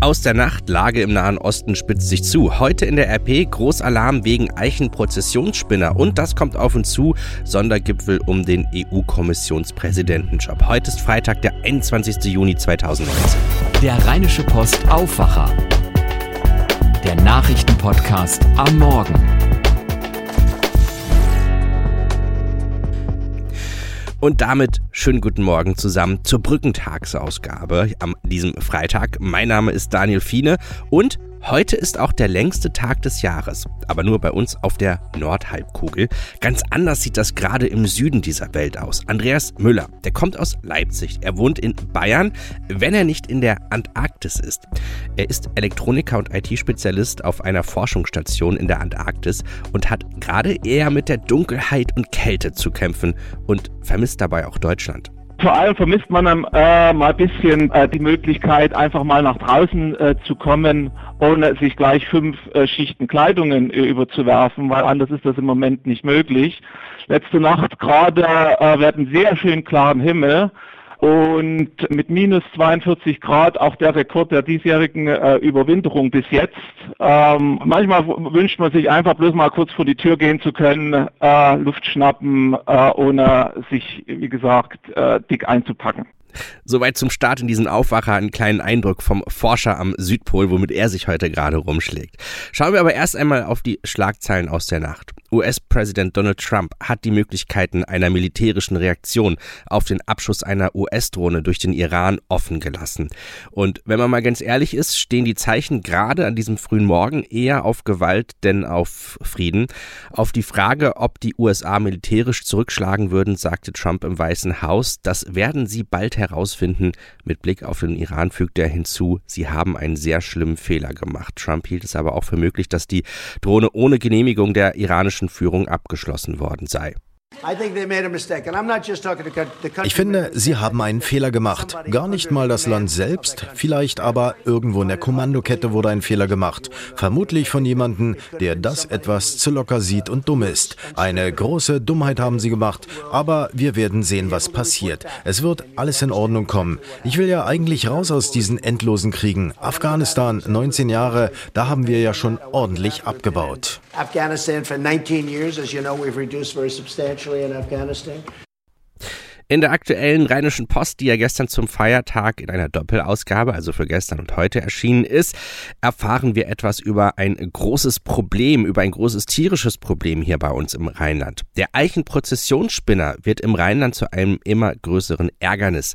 Aus der Nacht, Lage im Nahen Osten spitzt sich zu. Heute in der RP Großalarm wegen Eichenprozessionsspinner. Und das kommt auf uns zu. Sondergipfel um den EU-Kommissionspräsidentenjob. Heute ist Freitag, der 21. Juni 2019. Der Rheinische Post Aufwacher. Der Nachrichtenpodcast am Morgen. Und damit schönen guten Morgen zusammen zur Brückentagsausgabe am diesem Freitag. Mein Name ist Daniel Fiene und Heute ist auch der längste Tag des Jahres, aber nur bei uns auf der Nordhalbkugel. Ganz anders sieht das gerade im Süden dieser Welt aus. Andreas Müller, der kommt aus Leipzig. Er wohnt in Bayern, wenn er nicht in der Antarktis ist. Er ist Elektroniker und IT-Spezialist auf einer Forschungsstation in der Antarktis und hat gerade eher mit der Dunkelheit und Kälte zu kämpfen und vermisst dabei auch Deutschland. Vor allem vermisst man äh, mal ein bisschen äh, die Möglichkeit, einfach mal nach draußen äh, zu kommen, ohne sich gleich fünf äh, Schichten Kleidungen äh, überzuwerfen, weil anders ist das im Moment nicht möglich. Letzte Nacht gerade äh, wir hatten sehr schön klaren Himmel und mit minus 42 Grad auch der Rekord der diesjährigen äh, Überwinterung bis jetzt. Ähm, manchmal wünscht man sich einfach bloß mal kurz vor die Tür gehen zu können, äh, Luft schnappen, äh, ohne sich, wie gesagt, äh, dick einzupacken. Soweit zum Start in diesen Aufwacher einen kleinen Eindruck vom Forscher am Südpol, womit er sich heute gerade rumschlägt. Schauen wir aber erst einmal auf die Schlagzeilen aus der Nacht. US-Präsident Donald Trump hat die Möglichkeiten einer militärischen Reaktion auf den Abschuss einer US-Drohne durch den Iran offen gelassen. Und wenn man mal ganz ehrlich ist, stehen die Zeichen gerade an diesem frühen Morgen eher auf Gewalt denn auf Frieden. Auf die Frage, ob die USA militärisch zurückschlagen würden, sagte Trump im Weißen Haus, das werden sie bald herausfinden. Mit Blick auf den Iran fügte er hinzu, sie haben einen sehr schlimmen Fehler gemacht. Trump hielt es aber auch für möglich, dass die Drohne ohne Genehmigung der iranischen Führung abgeschlossen worden sei. Ich finde, sie haben einen Fehler gemacht. Gar nicht mal das Land selbst, vielleicht aber irgendwo in der Kommandokette wurde ein Fehler gemacht. Vermutlich von jemandem, der das etwas zu locker sieht und dumm ist. Eine große Dummheit haben sie gemacht, aber wir werden sehen, was passiert. Es wird alles in Ordnung kommen. Ich will ja eigentlich raus aus diesen endlosen Kriegen. Afghanistan, 19 Jahre, da haben wir ja schon ordentlich abgebaut. Afghanistan for 19 years, as you know, we've reduced very substantially in Afghanistan. In der aktuellen Rheinischen Post, die ja gestern zum Feiertag in einer Doppelausgabe, also für gestern und heute erschienen ist, erfahren wir etwas über ein großes Problem, über ein großes tierisches Problem hier bei uns im Rheinland. Der Eichenprozessionsspinner wird im Rheinland zu einem immer größeren Ärgernis.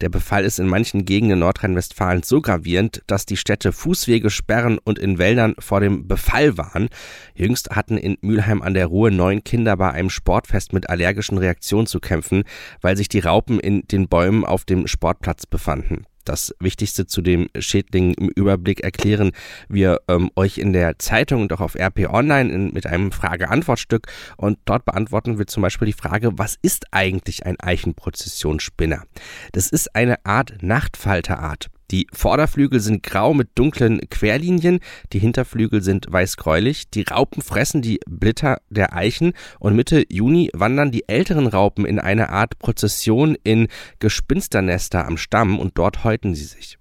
Der Befall ist in manchen Gegenden Nordrhein-Westfalens so gravierend, dass die Städte Fußwege sperren und in Wäldern vor dem Befall waren. Jüngst hatten in Mülheim an der Ruhr neun Kinder bei einem Sportfest mit allergischen Reaktionen zu kämpfen, weil weil sich die Raupen in den Bäumen auf dem Sportplatz befanden. Das Wichtigste zu dem Schädling im Überblick erklären wir ähm, euch in der Zeitung und auch auf RP Online in, mit einem Frage-Antwort-Stück. Und dort beantworten wir zum Beispiel die Frage, was ist eigentlich ein Eichenprozessionsspinner? Das ist eine Art Nachtfalterart. Die Vorderflügel sind grau mit dunklen Querlinien, die Hinterflügel sind weißgräulich. Die Raupen fressen die Blätter der Eichen und Mitte Juni wandern die älteren Raupen in eine Art Prozession in Gespinsternester am Stamm und dort häuten sie sich.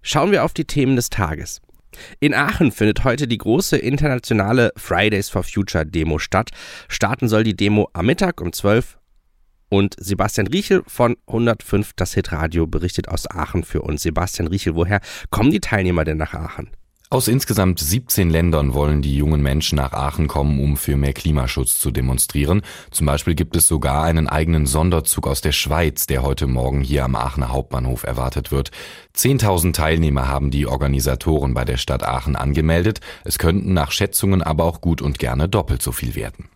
Schauen wir auf die Themen des Tages. In Aachen findet heute die große internationale Fridays for Future Demo statt. Starten soll die Demo am Mittag um 12 und Sebastian Riechel von 105 das Hitradio berichtet aus Aachen für uns. Sebastian Riechel, woher kommen die Teilnehmer denn nach Aachen? Aus insgesamt 17 Ländern wollen die jungen Menschen nach Aachen kommen, um für mehr Klimaschutz zu demonstrieren. Zum Beispiel gibt es sogar einen eigenen Sonderzug aus der Schweiz, der heute Morgen hier am Aachener Hauptbahnhof erwartet wird. 10.000 Teilnehmer haben die Organisatoren bei der Stadt Aachen angemeldet. Es könnten nach Schätzungen aber auch gut und gerne doppelt so viel werden.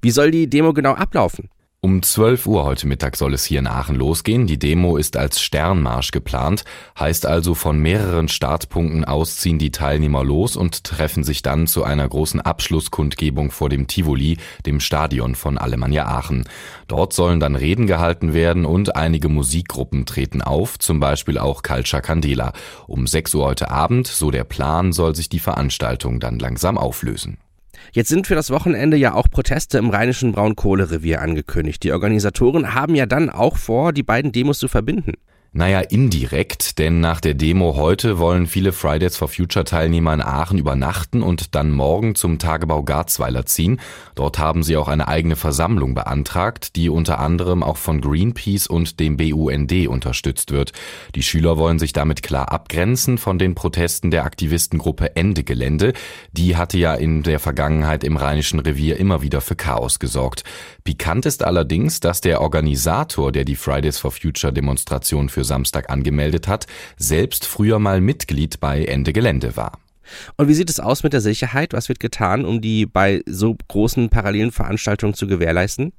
Wie soll die Demo genau ablaufen? Um 12 Uhr heute Mittag soll es hier in Aachen losgehen. Die Demo ist als Sternmarsch geplant, heißt also von mehreren Startpunkten aus ziehen die Teilnehmer los und treffen sich dann zu einer großen Abschlusskundgebung vor dem Tivoli, dem Stadion von Alemannia Aachen. Dort sollen dann Reden gehalten werden und einige Musikgruppen treten auf, zum Beispiel auch Calcia Candela. Um 6 Uhr heute Abend, so der Plan, soll sich die Veranstaltung dann langsam auflösen. Jetzt sind für das Wochenende ja auch Proteste im rheinischen Braunkohlerevier angekündigt. Die Organisatoren haben ja dann auch vor, die beiden Demos zu verbinden. Naja, indirekt, denn nach der Demo heute wollen viele Fridays for Future Teilnehmer in Aachen übernachten und dann morgen zum Tagebau Garzweiler ziehen. Dort haben sie auch eine eigene Versammlung beantragt, die unter anderem auch von Greenpeace und dem BUND unterstützt wird. Die Schüler wollen sich damit klar abgrenzen von den Protesten der Aktivistengruppe Ende Gelände. Die hatte ja in der Vergangenheit im Rheinischen Revier immer wieder für Chaos gesorgt. Pikant ist allerdings, dass der Organisator, der die Fridays for Future Demonstration für für Samstag angemeldet hat, selbst früher mal Mitglied bei Ende Gelände war. Und wie sieht es aus mit der Sicherheit? Was wird getan, um die bei so großen parallelen Veranstaltungen zu gewährleisten?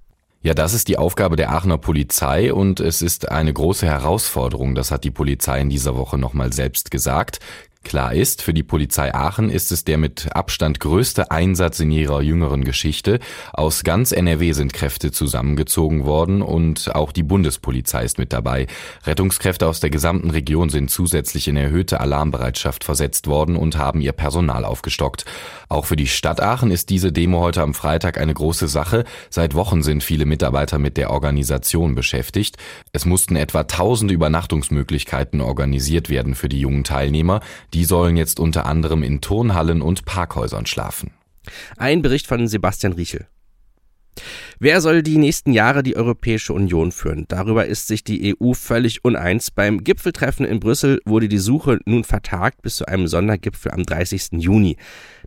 Ja, das ist die Aufgabe der Aachener Polizei und es ist eine große Herausforderung, das hat die Polizei in dieser Woche nochmal selbst gesagt. Klar ist, für die Polizei Aachen ist es der mit Abstand größte Einsatz in ihrer jüngeren Geschichte. Aus ganz NRW sind Kräfte zusammengezogen worden und auch die Bundespolizei ist mit dabei. Rettungskräfte aus der gesamten Region sind zusätzlich in erhöhte Alarmbereitschaft versetzt worden und haben ihr Personal aufgestockt. Auch für die Stadt Aachen ist diese Demo heute am Freitag eine große Sache. Seit Wochen sind viele Mitarbeiter mit der Organisation beschäftigt. Es mussten etwa tausende Übernachtungsmöglichkeiten organisiert werden für die jungen Teilnehmer. Die sollen jetzt unter anderem in Turnhallen und Parkhäusern schlafen. Ein Bericht von Sebastian Riechel. Wer soll die nächsten Jahre die Europäische Union führen? Darüber ist sich die EU völlig uneins. Beim Gipfeltreffen in Brüssel wurde die Suche nun vertagt bis zu einem Sondergipfel am 30. Juni.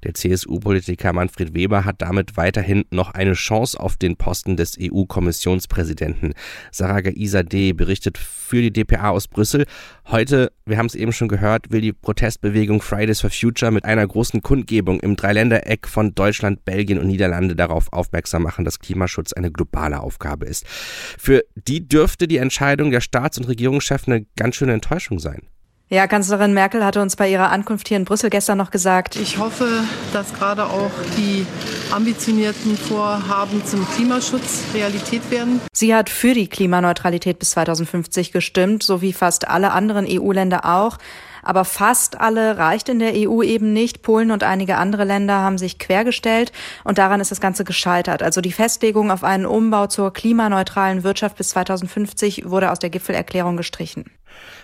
Der CSU-Politiker Manfred Weber hat damit weiterhin noch eine Chance auf den Posten des EU-Kommissionspräsidenten. Sarah Gaisadeh berichtet für die DPA aus Brüssel. Heute, wir haben es eben schon gehört, will die Protestbewegung Fridays for Future mit einer großen Kundgebung im Dreiländereck von Deutschland, Belgien und Niederlande darauf aufmerksam machen, dass Klimaschutz eine globale Aufgabe ist. Für die dürfte die Entscheidung der Staats- und Regierungschefs eine ganz schöne Enttäuschung sein. Ja, Kanzlerin Merkel hatte uns bei ihrer Ankunft hier in Brüssel gestern noch gesagt. Ich hoffe, dass gerade auch die ambitionierten Vorhaben zum Klimaschutz Realität werden. Sie hat für die Klimaneutralität bis 2050 gestimmt, so wie fast alle anderen EU-Länder auch. Aber fast alle reicht in der EU eben nicht. Polen und einige andere Länder haben sich quergestellt und daran ist das Ganze gescheitert. Also die Festlegung auf einen Umbau zur klimaneutralen Wirtschaft bis 2050 wurde aus der Gipfelerklärung gestrichen.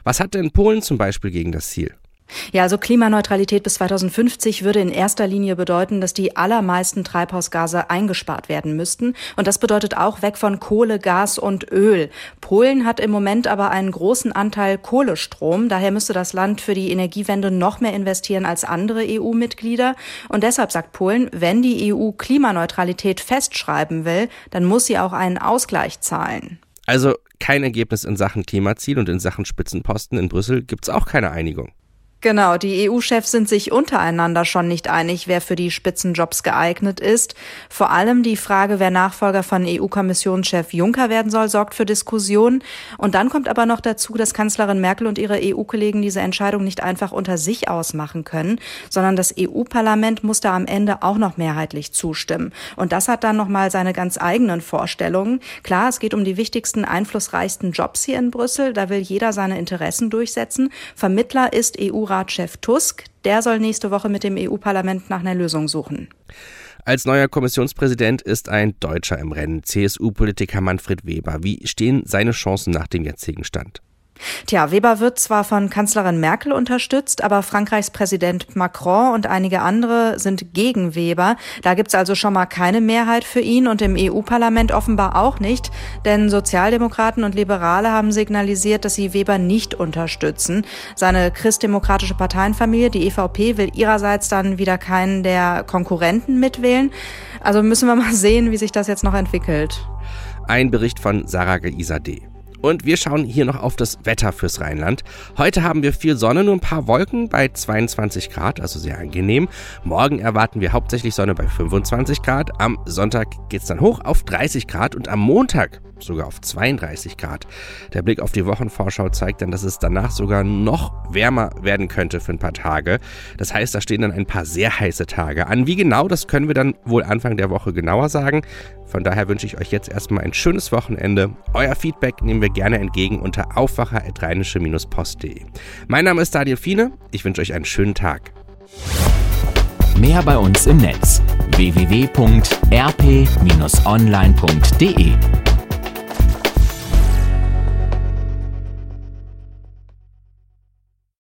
Was hat denn Polen zum Beispiel gegen das Ziel? Ja, also Klimaneutralität bis 2050 würde in erster Linie bedeuten, dass die allermeisten Treibhausgase eingespart werden müssten. Und das bedeutet auch weg von Kohle, Gas und Öl. Polen hat im Moment aber einen großen Anteil Kohlestrom. Daher müsste das Land für die Energiewende noch mehr investieren als andere EU-Mitglieder. Und deshalb sagt Polen, wenn die EU Klimaneutralität festschreiben will, dann muss sie auch einen Ausgleich zahlen. Also kein Ergebnis in Sachen Klimaziel und in Sachen Spitzenposten in Brüssel gibt es auch keine Einigung. Genau, die EU-Chefs sind sich untereinander schon nicht einig, wer für die Spitzenjobs geeignet ist. Vor allem die Frage, wer Nachfolger von EU-Kommissionschef Juncker werden soll, sorgt für Diskussionen. Und dann kommt aber noch dazu, dass Kanzlerin Merkel und ihre EU-Kollegen diese Entscheidung nicht einfach unter sich ausmachen können, sondern das EU-Parlament muss da am Ende auch noch mehrheitlich zustimmen. Und das hat dann nochmal seine ganz eigenen Vorstellungen. Klar, es geht um die wichtigsten, einflussreichsten Jobs hier in Brüssel. Da will jeder seine Interessen durchsetzen. Vermittler ist EU EU-Ratschef Tusk. Der soll nächste Woche mit dem EU-Parlament nach einer Lösung suchen. Als neuer Kommissionspräsident ist ein Deutscher im Rennen, CSU-Politiker Manfred Weber. Wie stehen seine Chancen nach dem jetzigen Stand? Tja, Weber wird zwar von Kanzlerin Merkel unterstützt, aber Frankreichs Präsident Macron und einige andere sind gegen Weber. Da gibt's also schon mal keine Mehrheit für ihn und im EU-Parlament offenbar auch nicht, denn Sozialdemokraten und Liberale haben signalisiert, dass sie Weber nicht unterstützen. Seine christdemokratische Parteienfamilie, die EVP, will ihrerseits dann wieder keinen der Konkurrenten mitwählen. Also müssen wir mal sehen, wie sich das jetzt noch entwickelt. Ein Bericht von Sarah Geisadeh. Und wir schauen hier noch auf das Wetter fürs Rheinland. Heute haben wir viel Sonne, nur ein paar Wolken bei 22 Grad, also sehr angenehm. Morgen erwarten wir hauptsächlich Sonne bei 25 Grad. Am Sonntag geht es dann hoch auf 30 Grad und am Montag sogar auf 32 Grad. Der Blick auf die Wochenvorschau zeigt dann, dass es danach sogar noch wärmer werden könnte für ein paar Tage. Das heißt, da stehen dann ein paar sehr heiße Tage an. Wie genau, das können wir dann wohl Anfang der Woche genauer sagen. Von daher wünsche ich euch jetzt erstmal ein schönes Wochenende. Euer Feedback nehmen wir gerne entgegen unter aufwacher-post.de. Mein Name ist Daniel Fiene. Ich wünsche euch einen schönen Tag. Mehr bei uns im Netz www.rp-online.de